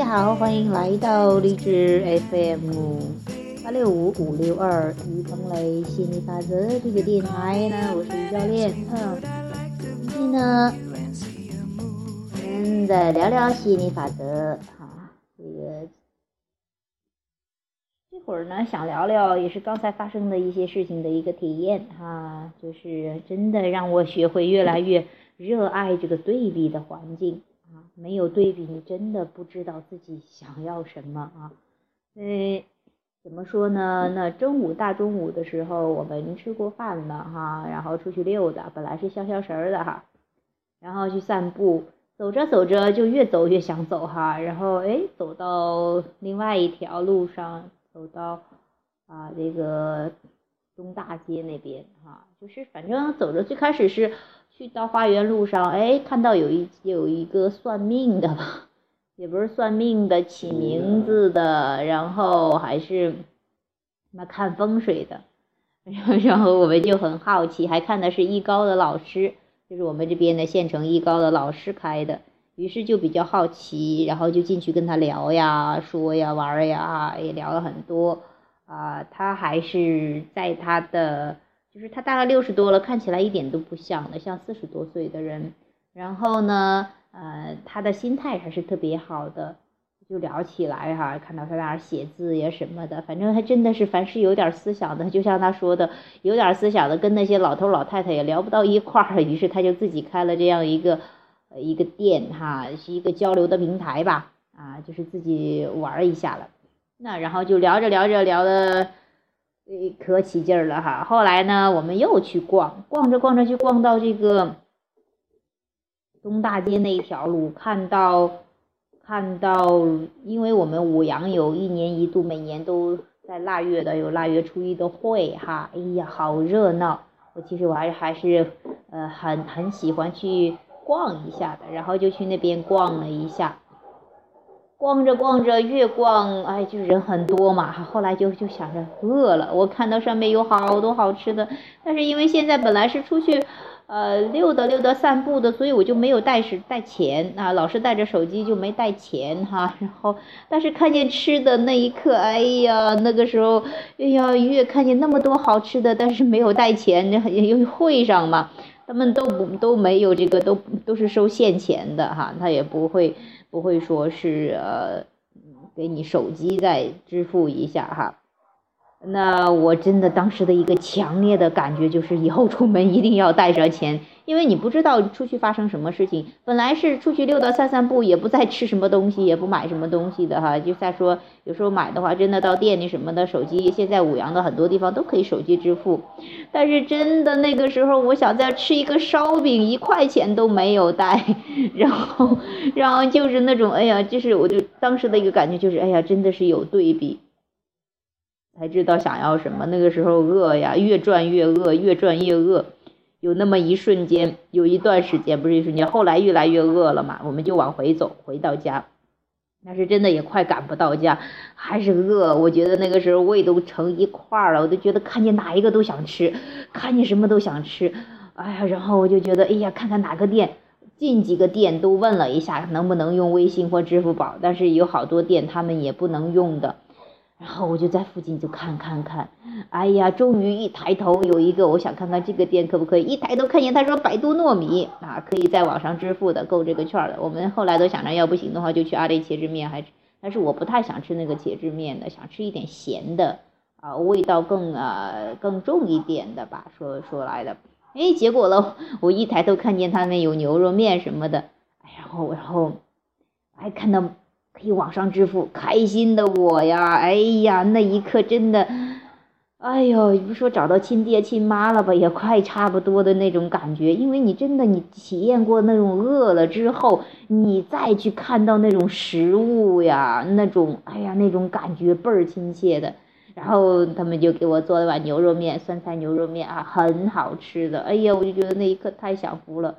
大家好，欢迎来到励志 FM 八六五五六二于鹏雷心理法则这个电台呢，我是于教练。嗯，今天呢，我们再聊聊心理法则哈。这个这会儿呢，想聊聊也是刚才发生的一些事情的一个体验哈，就是真的让我学会越来越热爱这个对比的环境。没有对比，你真的不知道自己想要什么啊！呃，怎么说呢？那中午大中午的时候，我们吃过饭了哈，然后出去溜达，本来是消消食儿的哈，然后去散步，走着走着就越走越想走哈，然后哎，走到另外一条路上，走到啊这个东大街那边哈，就是反正走着，最开始是。去到花园路上，哎，看到有一有一个算命的吧，也不是算命的，起名字的，然后还是那看风水的，然后我们就很好奇，还看的是艺高的老师，就是我们这边的县城艺高的老师开的，于是就比较好奇，然后就进去跟他聊呀、说呀、玩呀，也聊了很多。啊，他还是在他的。就是他大概六十多了，看起来一点都不像的，像四十多岁的人。然后呢，呃，他的心态还是特别好的，就聊起来哈，看到他在那儿写字呀什么的，反正还真的是凡是有点思想的，就像他说的，有点思想的跟那些老头老太太也聊不到一块儿，于是他就自己开了这样一个呃一个店哈，是一个交流的平台吧，啊，就是自己玩一下了。那然后就聊着聊着聊的。可起劲了哈！后来呢，我们又去逛，逛着逛着就逛到这个东大街那一条路，看到看到，因为我们五羊有一年一度，每年都在腊月的有腊月初一的会哈，哎呀，好热闹！我其实我还还是呃很很喜欢去逛一下的，然后就去那边逛了一下。逛着逛着，越逛哎，就人很多嘛。后来就就想着饿了，我看到上面有好多好吃的，但是因为现在本来是出去，呃，溜达溜达散步的，所以我就没有带是带钱啊，老是带着手机就没带钱哈。然后，但是看见吃的那一刻，哎呀，那个时候，哎呀，越看见那么多好吃的，但是没有带钱，因为会上嘛，他们都不都没有这个，都都是收现钱的哈，他也不会。不会说是呃，给你手机再支付一下哈。那我真的当时的一个强烈的感觉就是，以后出门一定要带着钱，因为你不知道出去发生什么事情。本来是出去溜达散散步，也不再吃什么东西，也不买什么东西的哈。就再说有时候买的话，真的到店里什么的，手机现在五羊的很多地方都可以手机支付。但是真的那个时候，我想再吃一个烧饼，一块钱都没有带，然后然后就是那种哎呀，就是我就当时的一个感觉就是哎呀，真的是有对比。才知道想要什么。那个时候饿呀，越转越饿，越转越饿。有那么一瞬间，有一段时间不是一瞬间，后来越来越饿了嘛，我们就往回走，回到家。但是真的也快赶不到家，还是饿。我觉得那个时候胃都成一块儿了，我都觉得看见哪一个都想吃，看见什么都想吃。哎呀，然后我就觉得，哎呀，看看哪个店，进几个店都问了一下，能不能用微信或支付宝，但是有好多店他们也不能用的。然后我就在附近就看看看，哎呀，终于一抬头有一个，我想看看这个店可不可以。一抬头看见他说百度糯米啊，可以在网上支付的，够这个券的。我们后来都想着要不行的话就去阿里茄子面，还但是我不太想吃那个茄子面的，想吃一点咸的啊，味道更啊更重一点的吧。说说来的，哎，结果了，我一抬头看见他那有牛肉面什么的，哎，然后然后还看到。可以网上支付，开心的我呀！哎呀，那一刻真的，哎呦，不说找到亲爹亲妈了吧，也快差不多的那种感觉。因为你真的，你体验过那种饿了之后，你再去看到那种食物呀，那种哎呀，那种感觉倍儿亲切的。然后他们就给我做了碗牛肉面，酸菜牛肉面啊，很好吃的。哎呀，我就觉得那一刻太享福了。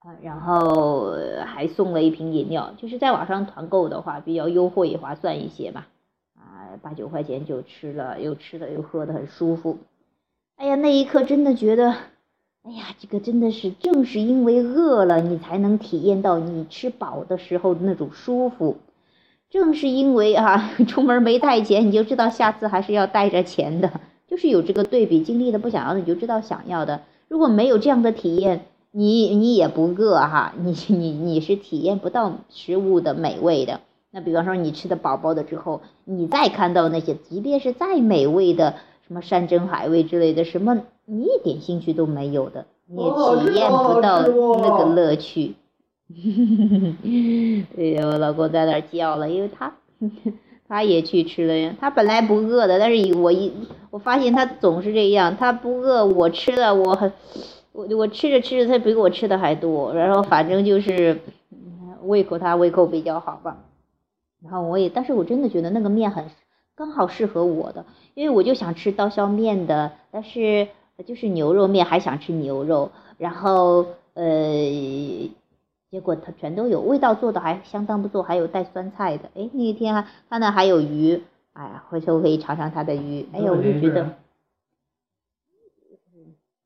啊，然后还送了一瓶饮料，就是在网上团购的话比较优惠划算一些嘛，啊，八九块钱就吃了，又吃的又喝的很舒服。哎呀，那一刻真的觉得，哎呀，这个真的是正是因为饿了，你才能体验到你吃饱的时候的那种舒服。正是因为啊，出门没带钱，你就知道下次还是要带着钱的。就是有这个对比，经历的不想要的，你就知道想要的。如果没有这样的体验，你你也不饿哈，你你你是体验不到食物的美味的。那比方说你吃的饱饱的之后，你再看到那些，即便是再美味的什么山珍海味之类的，什么你一点兴趣都没有的，你也体验不到那个乐趣。对呀，我老公在那儿叫了，因为他。他也去吃了呀，他本来不饿的，但是我一我发现他总是这样，他不饿，我吃了，我很，我我吃着吃着，他比我吃的还多，然后反正就是胃口他胃口比较好吧，然后我也，但是我真的觉得那个面很刚好适合我的，因为我就想吃刀削面的，但是就是牛肉面还想吃牛肉，然后呃。结果它全都有，味道做的还相当不错，还有带酸菜的。哎，那一天还看到还有鱼，哎呀，回头可以尝尝他的鱼。哎呀，我就觉得，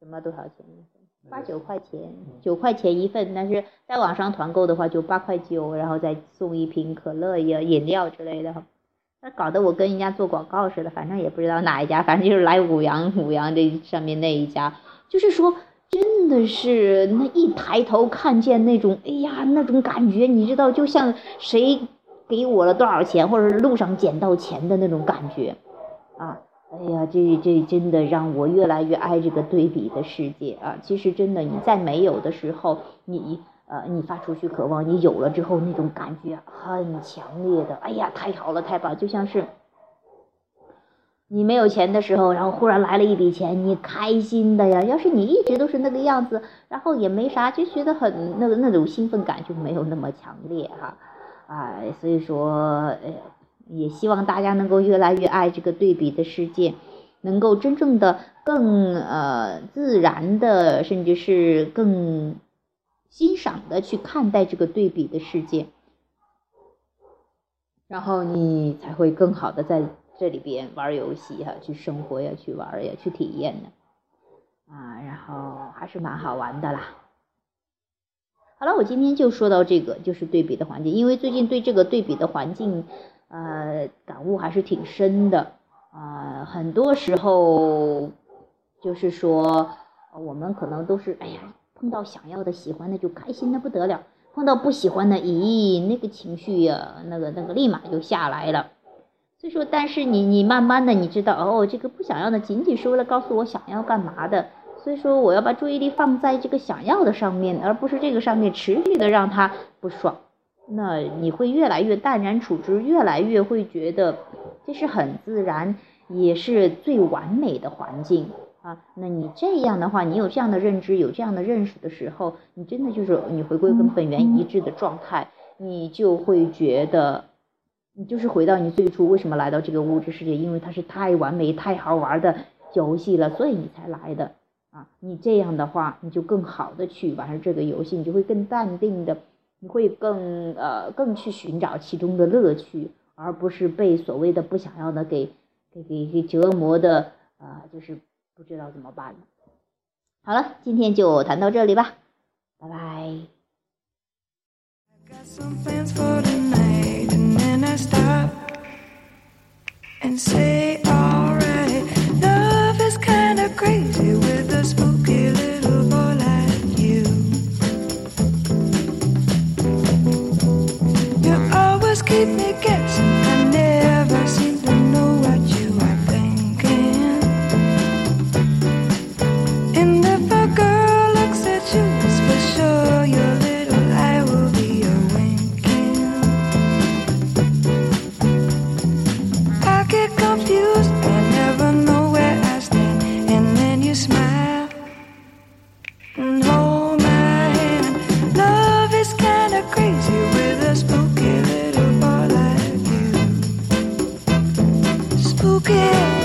什么多少钱？八九块钱，九块钱一份。但是在网上团购的话就八块九，然后再送一瓶可乐呀、饮料之类的。那搞得我跟人家做广告似的，反正也不知道哪一家，反正就是来五羊五羊这上面那一家，就是说。真的是那一抬头看见那种，哎呀，那种感觉，你知道，就像谁给我了多少钱，或者是路上捡到钱的那种感觉，啊，哎呀，这这真的让我越来越爱这个对比的世界啊！其实真的，你在没有的时候，你呃，你发出去渴望，你有了之后，那种感觉很强烈的，哎呀，太好了，太棒，就像是。你没有钱的时候，然后忽然来了一笔钱，你开心的呀。要是你一直都是那个样子，然后也没啥，就觉得很那个那种兴奋感就没有那么强烈哈。啊，所以说，哎，也希望大家能够越来越爱这个对比的世界，能够真正的更呃自然的，甚至是更欣赏的去看待这个对比的世界，然后你才会更好的在。这里边玩游戏哈，去生活呀，去玩呀，去体验的，啊，然后还是蛮好玩的啦。好了，我今天就说到这个，就是对比的环境，因为最近对这个对比的环境，呃，感悟还是挺深的啊。很多时候就是说，我们可能都是，哎呀，碰到想要的、喜欢的就开心的不得了，碰到不喜欢的，咦，那个情绪呀，那个那个立马就下来了。所以说，但是你你慢慢的你知道哦，这个不想要的仅仅是为了告诉我想要干嘛的。所以说，我要把注意力放在这个想要的上面，而不是这个上面持续的让他不爽。那你会越来越淡然处之，越来越会觉得这是很自然，也是最完美的环境啊。那你这样的话，你有这样的认知，有这样的认识的时候，你真的就是你回归跟本源一致的状态，你就会觉得。你就是回到你最初为什么来到这个物质世界？因为它是太完美、太好玩的游戏了，所以你才来的啊！你这样的话，你就更好的去玩这个游戏，你就会更淡定的，你会更呃更去寻找其中的乐趣，而不是被所谓的不想要的给给给给折磨的啊，就是不知道怎么办。好了，今天就谈到这里吧，拜拜。bouquet.